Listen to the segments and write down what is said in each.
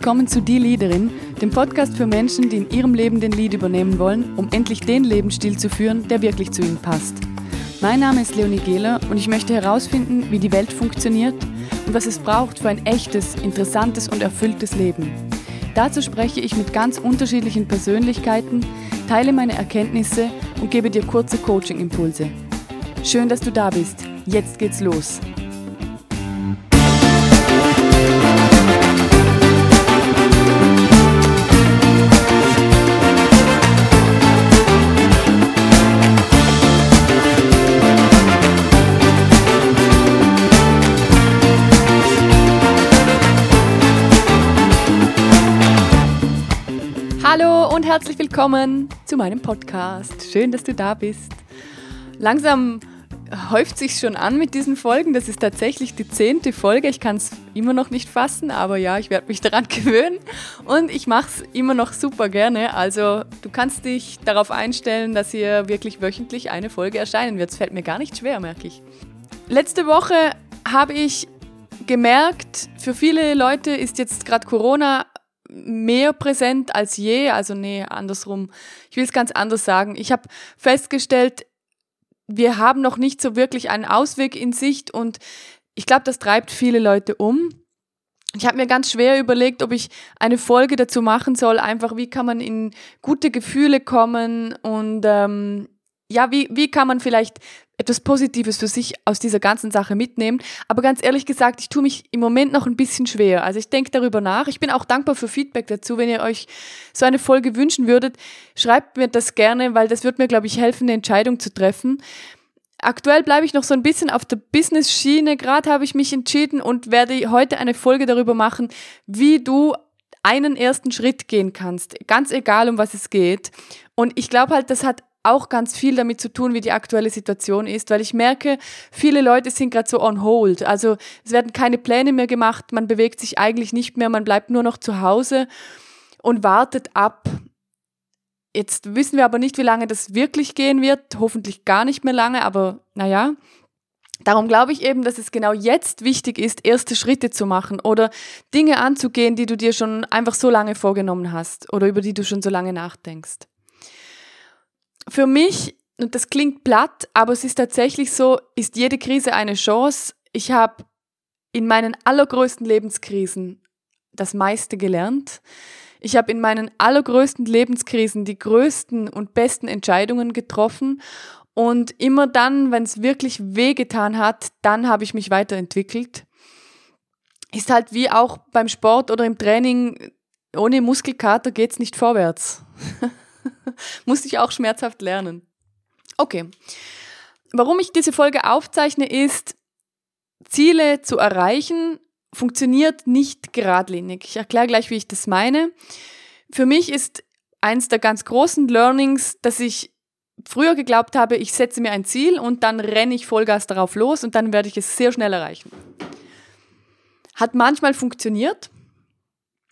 willkommen zu Die Leaderin, dem Podcast für Menschen, die in ihrem Leben den Lead übernehmen wollen, um endlich den Lebensstil zu führen, der wirklich zu ihnen passt. Mein Name ist Leonie Gehler und ich möchte herausfinden, wie die Welt funktioniert und was es braucht für ein echtes, interessantes und erfülltes Leben. Dazu spreche ich mit ganz unterschiedlichen Persönlichkeiten, teile meine Erkenntnisse und gebe dir kurze Coaching-Impulse. Schön, dass du da bist. Jetzt geht's los. Und herzlich willkommen zu meinem Podcast. Schön, dass du da bist. Langsam häuft sich schon an mit diesen Folgen. Das ist tatsächlich die zehnte Folge. Ich kann es immer noch nicht fassen, aber ja, ich werde mich daran gewöhnen und ich mache es immer noch super gerne. Also du kannst dich darauf einstellen, dass hier wirklich wöchentlich eine Folge erscheinen wird. Es fällt mir gar nicht schwer, merke ich. Letzte Woche habe ich gemerkt, für viele Leute ist jetzt gerade Corona mehr präsent als je. Also nee, andersrum. Ich will es ganz anders sagen. Ich habe festgestellt, wir haben noch nicht so wirklich einen Ausweg in Sicht und ich glaube, das treibt viele Leute um. Ich habe mir ganz schwer überlegt, ob ich eine Folge dazu machen soll, einfach wie kann man in gute Gefühle kommen und ähm, ja, wie, wie kann man vielleicht etwas Positives für sich aus dieser ganzen Sache mitnehmen. Aber ganz ehrlich gesagt, ich tue mich im Moment noch ein bisschen schwer. Also ich denke darüber nach. Ich bin auch dankbar für Feedback dazu. Wenn ihr euch so eine Folge wünschen würdet, schreibt mir das gerne, weil das wird mir, glaube ich, helfen, eine Entscheidung zu treffen. Aktuell bleibe ich noch so ein bisschen auf der Business-Schiene. Gerade habe ich mich entschieden und werde heute eine Folge darüber machen, wie du einen ersten Schritt gehen kannst. Ganz egal, um was es geht. Und ich glaube halt, das hat auch ganz viel damit zu tun, wie die aktuelle Situation ist, weil ich merke, viele Leute sind gerade so on hold. Also es werden keine Pläne mehr gemacht, man bewegt sich eigentlich nicht mehr, man bleibt nur noch zu Hause und wartet ab. Jetzt wissen wir aber nicht, wie lange das wirklich gehen wird, hoffentlich gar nicht mehr lange, aber naja. Darum glaube ich eben, dass es genau jetzt wichtig ist, erste Schritte zu machen oder Dinge anzugehen, die du dir schon einfach so lange vorgenommen hast oder über die du schon so lange nachdenkst für mich, und das klingt platt, aber es ist tatsächlich so, ist jede Krise eine Chance. Ich habe in meinen allergrößten Lebenskrisen das meiste gelernt. Ich habe in meinen allergrößten Lebenskrisen die größten und besten Entscheidungen getroffen. Und immer dann, wenn es wirklich wehgetan hat, dann habe ich mich weiterentwickelt. Ist halt wie auch beim Sport oder im Training, ohne Muskelkater geht es nicht vorwärts. Musste ich auch schmerzhaft lernen. Okay. Warum ich diese Folge aufzeichne, ist, Ziele zu erreichen funktioniert nicht geradlinig. Ich erkläre gleich, wie ich das meine. Für mich ist eins der ganz großen Learnings, dass ich früher geglaubt habe, ich setze mir ein Ziel und dann renne ich Vollgas darauf los und dann werde ich es sehr schnell erreichen. Hat manchmal funktioniert,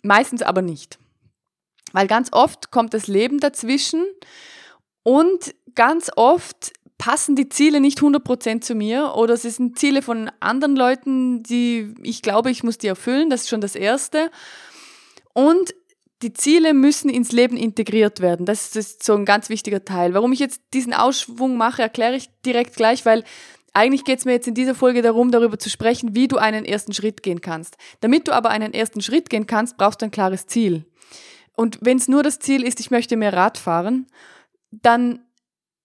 meistens aber nicht. Weil ganz oft kommt das Leben dazwischen und ganz oft passen die Ziele nicht 100% zu mir oder es sind Ziele von anderen Leuten, die ich glaube, ich muss die erfüllen. Das ist schon das Erste. Und die Ziele müssen ins Leben integriert werden. Das ist so ein ganz wichtiger Teil. Warum ich jetzt diesen Ausschwung mache, erkläre ich direkt gleich, weil eigentlich geht es mir jetzt in dieser Folge darum, darüber zu sprechen, wie du einen ersten Schritt gehen kannst. Damit du aber einen ersten Schritt gehen kannst, brauchst du ein klares Ziel. Und wenn es nur das Ziel ist, ich möchte mehr Rad fahren, dann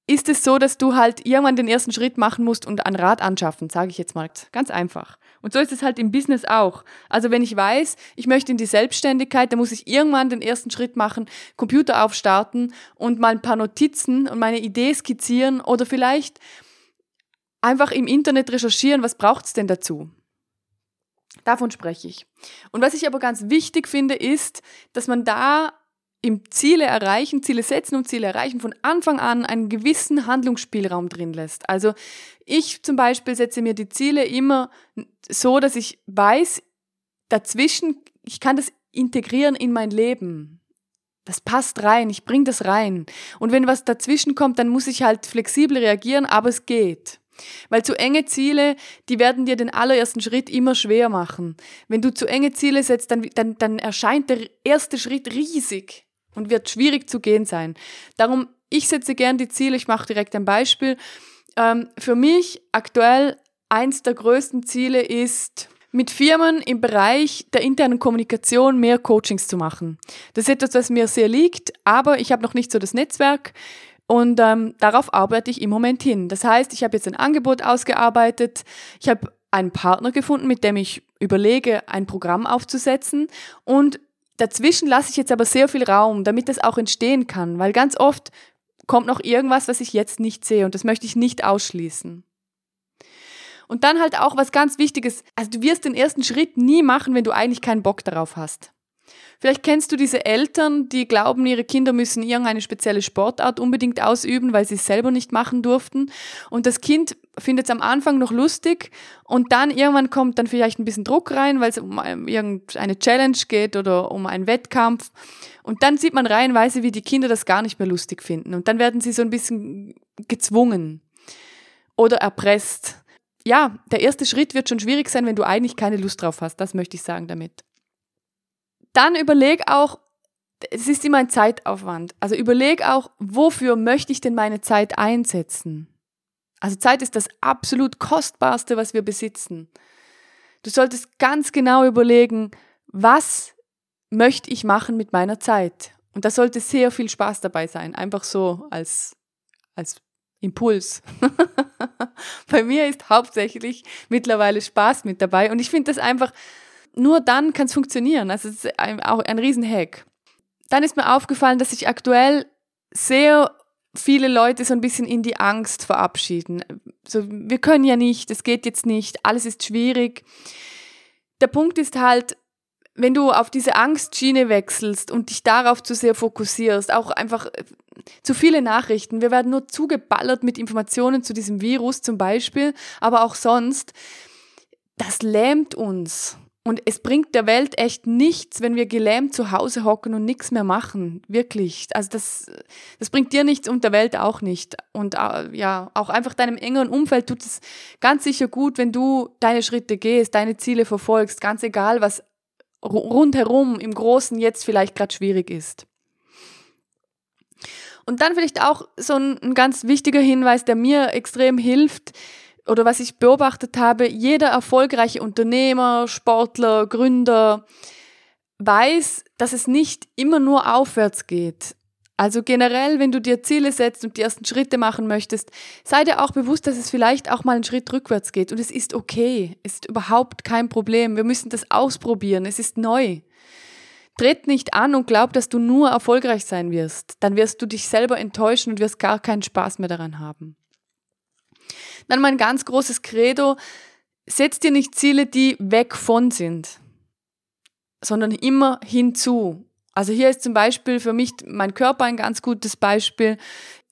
ist es so, dass du halt irgendwann den ersten Schritt machen musst und ein Rad anschaffen, sage ich jetzt mal. Ganz einfach. Und so ist es halt im Business auch. Also wenn ich weiß, ich möchte in die Selbstständigkeit, dann muss ich irgendwann den ersten Schritt machen, Computer aufstarten und mal ein paar Notizen und meine Idee skizzieren oder vielleicht einfach im Internet recherchieren, was braucht es denn dazu. Davon spreche ich. Und was ich aber ganz wichtig finde, ist, dass man da im Ziele erreichen, Ziele setzen und Ziele erreichen von Anfang an einen gewissen Handlungsspielraum drin lässt. Also ich zum Beispiel setze mir die Ziele immer so, dass ich weiß, dazwischen, ich kann das integrieren in mein Leben. Das passt rein, ich bringe das rein. Und wenn was dazwischen kommt, dann muss ich halt flexibel reagieren, aber es geht. Weil zu enge Ziele, die werden dir den allerersten Schritt immer schwer machen. Wenn du zu enge Ziele setzt, dann, dann, dann erscheint der erste Schritt riesig und wird schwierig zu gehen sein. Darum, ich setze gern die Ziele, ich mache direkt ein Beispiel. Ähm, für mich aktuell eins der größten Ziele ist, mit Firmen im Bereich der internen Kommunikation mehr Coachings zu machen. Das ist etwas, was mir sehr liegt, aber ich habe noch nicht so das Netzwerk. Und ähm, darauf arbeite ich im Moment hin. Das heißt, ich habe jetzt ein Angebot ausgearbeitet. Ich habe einen Partner gefunden, mit dem ich überlege, ein Programm aufzusetzen. Und dazwischen lasse ich jetzt aber sehr viel Raum, damit das auch entstehen kann, weil ganz oft kommt noch irgendwas, was ich jetzt nicht sehe und das möchte ich nicht ausschließen. Und dann halt auch was ganz Wichtiges, also du wirst den ersten Schritt nie machen, wenn du eigentlich keinen Bock darauf hast. Vielleicht kennst du diese Eltern, die glauben, ihre Kinder müssen irgendeine spezielle Sportart unbedingt ausüben, weil sie es selber nicht machen durften. Und das Kind findet es am Anfang noch lustig und dann irgendwann kommt dann vielleicht ein bisschen Druck rein, weil es um irgendeine Challenge geht oder um einen Wettkampf. Und dann sieht man reihenweise, wie die Kinder das gar nicht mehr lustig finden. Und dann werden sie so ein bisschen gezwungen oder erpresst. Ja, der erste Schritt wird schon schwierig sein, wenn du eigentlich keine Lust drauf hast. Das möchte ich sagen damit. Dann überleg auch, es ist immer ein Zeitaufwand. Also überleg auch, wofür möchte ich denn meine Zeit einsetzen? Also Zeit ist das absolut kostbarste, was wir besitzen. Du solltest ganz genau überlegen, was möchte ich machen mit meiner Zeit? Und da sollte sehr viel Spaß dabei sein, einfach so als, als Impuls. Bei mir ist hauptsächlich mittlerweile Spaß mit dabei und ich finde das einfach nur dann kann es funktionieren. Also es ist ein, auch ein Riesenhack. Dann ist mir aufgefallen, dass sich aktuell sehr viele Leute so ein bisschen in die Angst verabschieden. So, wir können ja nicht, es geht jetzt nicht, alles ist schwierig. Der Punkt ist halt, wenn du auf diese Angstschiene wechselst und dich darauf zu sehr fokussierst, auch einfach äh, zu viele Nachrichten. Wir werden nur zugeballert mit Informationen zu diesem Virus zum Beispiel, aber auch sonst. Das lähmt uns. Und es bringt der Welt echt nichts, wenn wir gelähmt zu Hause hocken und nichts mehr machen. Wirklich. Also das, das bringt dir nichts und der Welt auch nicht. Und äh, ja, auch einfach deinem engeren Umfeld tut es ganz sicher gut, wenn du deine Schritte gehst, deine Ziele verfolgst, ganz egal, was rundherum im Großen jetzt vielleicht gerade schwierig ist. Und dann vielleicht auch so ein, ein ganz wichtiger Hinweis, der mir extrem hilft, oder was ich beobachtet habe, jeder erfolgreiche Unternehmer, Sportler, Gründer weiß, dass es nicht immer nur aufwärts geht. Also generell, wenn du dir Ziele setzt und die ersten Schritte machen möchtest, sei dir auch bewusst, dass es vielleicht auch mal einen Schritt rückwärts geht. Und es ist okay. Es ist überhaupt kein Problem. Wir müssen das ausprobieren. Es ist neu. Tritt nicht an und glaub, dass du nur erfolgreich sein wirst. Dann wirst du dich selber enttäuschen und wirst gar keinen Spaß mehr daran haben. Dann mein ganz großes Credo, setz dir nicht Ziele, die weg von sind, sondern immer hinzu. Also hier ist zum Beispiel für mich mein Körper ein ganz gutes Beispiel.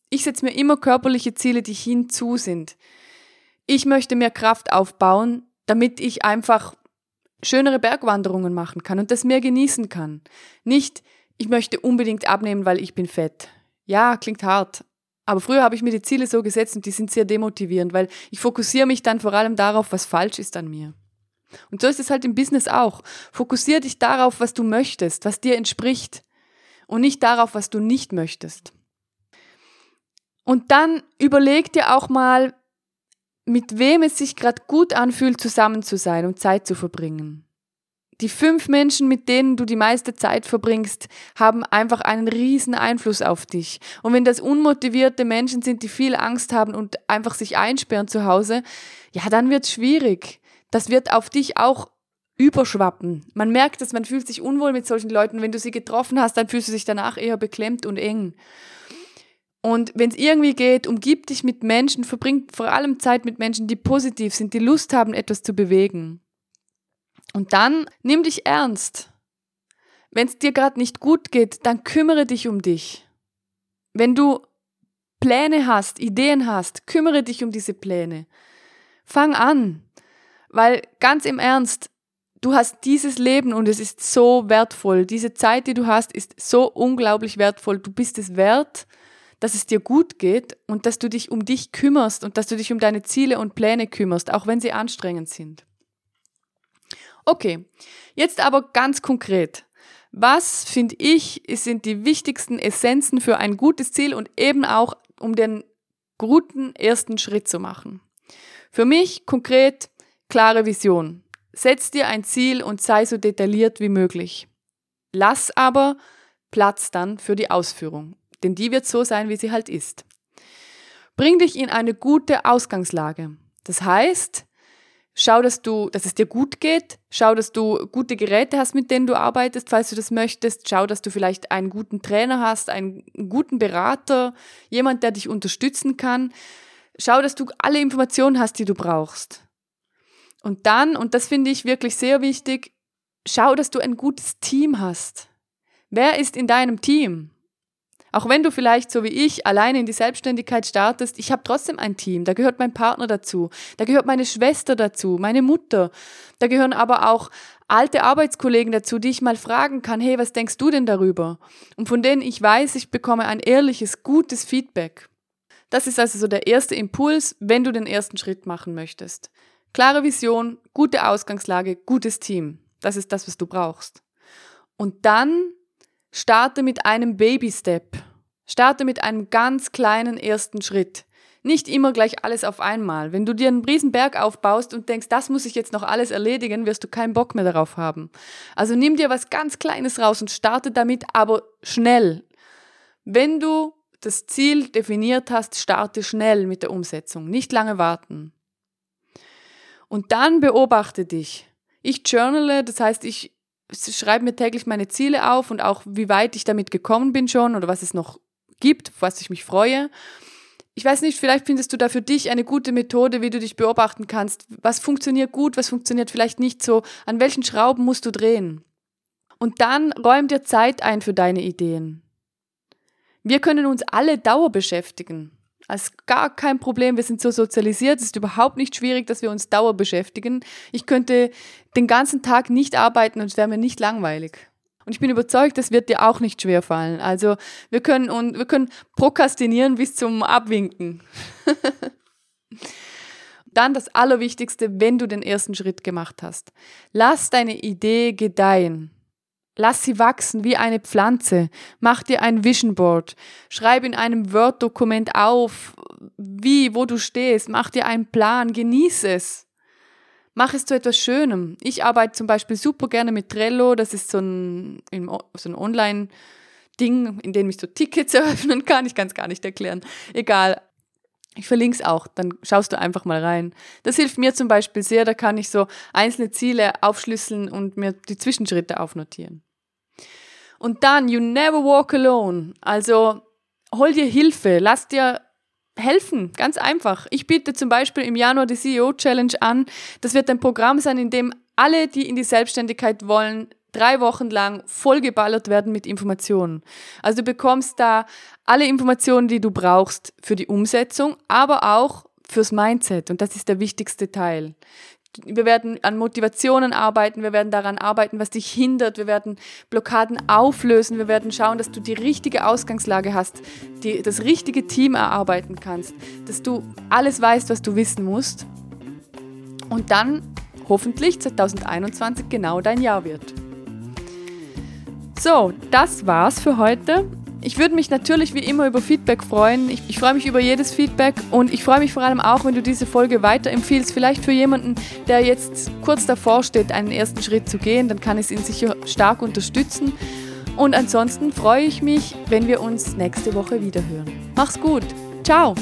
Ich setze mir immer körperliche Ziele, die hinzu sind. Ich möchte mehr Kraft aufbauen, damit ich einfach schönere Bergwanderungen machen kann und das mehr genießen kann. Nicht, ich möchte unbedingt abnehmen, weil ich bin fett. Ja, klingt hart, aber früher habe ich mir die Ziele so gesetzt und die sind sehr demotivierend, weil ich fokussiere mich dann vor allem darauf, was falsch ist an mir. Und so ist es halt im Business auch. Fokussiere dich darauf, was du möchtest, was dir entspricht und nicht darauf, was du nicht möchtest. Und dann überleg dir auch mal, mit wem es sich gerade gut anfühlt, zusammen zu sein und Zeit zu verbringen. Die fünf Menschen, mit denen du die meiste Zeit verbringst, haben einfach einen riesen Einfluss auf dich. Und wenn das unmotivierte Menschen sind, die viel Angst haben und einfach sich einsperren zu Hause, ja, dann wird's schwierig. Das wird auf dich auch überschwappen. Man merkt es, man fühlt sich unwohl mit solchen Leuten. Wenn du sie getroffen hast, dann fühlst du dich danach eher beklemmt und eng. Und wenn es irgendwie geht, umgib dich mit Menschen, verbring vor allem Zeit mit Menschen, die positiv sind, die Lust haben, etwas zu bewegen. Und dann nimm dich ernst. Wenn es dir gerade nicht gut geht, dann kümmere dich um dich. Wenn du Pläne hast, Ideen hast, kümmere dich um diese Pläne. Fang an, weil ganz im Ernst, du hast dieses Leben und es ist so wertvoll. Diese Zeit, die du hast, ist so unglaublich wertvoll. Du bist es wert, dass es dir gut geht und dass du dich um dich kümmerst und dass du dich um deine Ziele und Pläne kümmerst, auch wenn sie anstrengend sind. Okay, jetzt aber ganz konkret. Was finde ich sind die wichtigsten Essenzen für ein gutes Ziel und eben auch um den guten ersten Schritt zu machen? Für mich konkret klare Vision. Setz dir ein Ziel und sei so detailliert wie möglich. Lass aber Platz dann für die Ausführung, denn die wird so sein, wie sie halt ist. Bring dich in eine gute Ausgangslage. Das heißt, schau, dass du, dass es dir gut geht, schau, dass du gute Geräte hast, mit denen du arbeitest, falls du das möchtest, schau, dass du vielleicht einen guten Trainer hast, einen guten Berater, jemand, der dich unterstützen kann. Schau, dass du alle Informationen hast, die du brauchst. Und dann, und das finde ich wirklich sehr wichtig, schau, dass du ein gutes Team hast. Wer ist in deinem Team? Auch wenn du vielleicht so wie ich alleine in die Selbstständigkeit startest, ich habe trotzdem ein Team. Da gehört mein Partner dazu, da gehört meine Schwester dazu, meine Mutter. Da gehören aber auch alte Arbeitskollegen dazu, die ich mal fragen kann, hey, was denkst du denn darüber? Und von denen ich weiß, ich bekomme ein ehrliches, gutes Feedback. Das ist also so der erste Impuls, wenn du den ersten Schritt machen möchtest. Klare Vision, gute Ausgangslage, gutes Team. Das ist das, was du brauchst. Und dann Starte mit einem Baby-Step. Starte mit einem ganz kleinen ersten Schritt. Nicht immer gleich alles auf einmal. Wenn du dir einen Riesenberg aufbaust und denkst, das muss ich jetzt noch alles erledigen, wirst du keinen Bock mehr darauf haben. Also nimm dir was ganz Kleines raus und starte damit, aber schnell. Wenn du das Ziel definiert hast, starte schnell mit der Umsetzung. Nicht lange warten. Und dann beobachte dich. Ich journale, das heißt, ich schreibe mir täglich meine Ziele auf und auch, wie weit ich damit gekommen bin schon oder was es noch gibt, was ich mich freue. Ich weiß nicht, vielleicht findest du da für dich eine gute Methode, wie du dich beobachten kannst. Was funktioniert gut, was funktioniert vielleicht nicht so, an welchen Schrauben musst du drehen. Und dann räum dir Zeit ein für deine Ideen. Wir können uns alle Dauer beschäftigen. Ist gar kein Problem. Wir sind so sozialisiert. Es ist überhaupt nicht schwierig, dass wir uns dauer beschäftigen. Ich könnte den ganzen Tag nicht arbeiten und es wäre mir nicht langweilig. Und ich bin überzeugt, das wird dir auch nicht schwer fallen. Also wir können, und wir können prokrastinieren bis zum Abwinken. Dann das Allerwichtigste, wenn du den ersten Schritt gemacht hast. Lass deine Idee gedeihen. Lass sie wachsen wie eine Pflanze. Mach dir ein Vision Board. Schreib in einem Word-Dokument auf, wie, wo du stehst. Mach dir einen Plan. Genieß es. Mach es zu etwas Schönem. Ich arbeite zum Beispiel super gerne mit Trello. Das ist so ein, so ein Online-Ding, in dem ich so Tickets eröffnen kann. Ich kann es gar nicht erklären. Egal. Ich verlinke es auch, dann schaust du einfach mal rein. Das hilft mir zum Beispiel sehr, da kann ich so einzelne Ziele aufschlüsseln und mir die Zwischenschritte aufnotieren. Und dann, you never walk alone. Also hol dir Hilfe, lass dir helfen, ganz einfach. Ich biete zum Beispiel im Januar die CEO Challenge an. Das wird ein Programm sein, in dem alle, die in die Selbstständigkeit wollen, drei Wochen lang vollgeballert werden mit Informationen. Also du bekommst da alle Informationen, die du brauchst für die Umsetzung, aber auch fürs Mindset. Und das ist der wichtigste Teil. Wir werden an Motivationen arbeiten, wir werden daran arbeiten, was dich hindert, wir werden Blockaden auflösen, wir werden schauen, dass du die richtige Ausgangslage hast, die, das richtige Team erarbeiten kannst, dass du alles weißt, was du wissen musst und dann hoffentlich 2021 genau dein Jahr wird. So, das war's für heute. Ich würde mich natürlich wie immer über Feedback freuen. Ich, ich freue mich über jedes Feedback und ich freue mich vor allem auch, wenn du diese Folge weiterempfiehlst. Vielleicht für jemanden, der jetzt kurz davor steht, einen ersten Schritt zu gehen, dann kann es ihn sicher stark unterstützen. Und ansonsten freue ich mich, wenn wir uns nächste Woche wieder hören. Mach's gut. Ciao.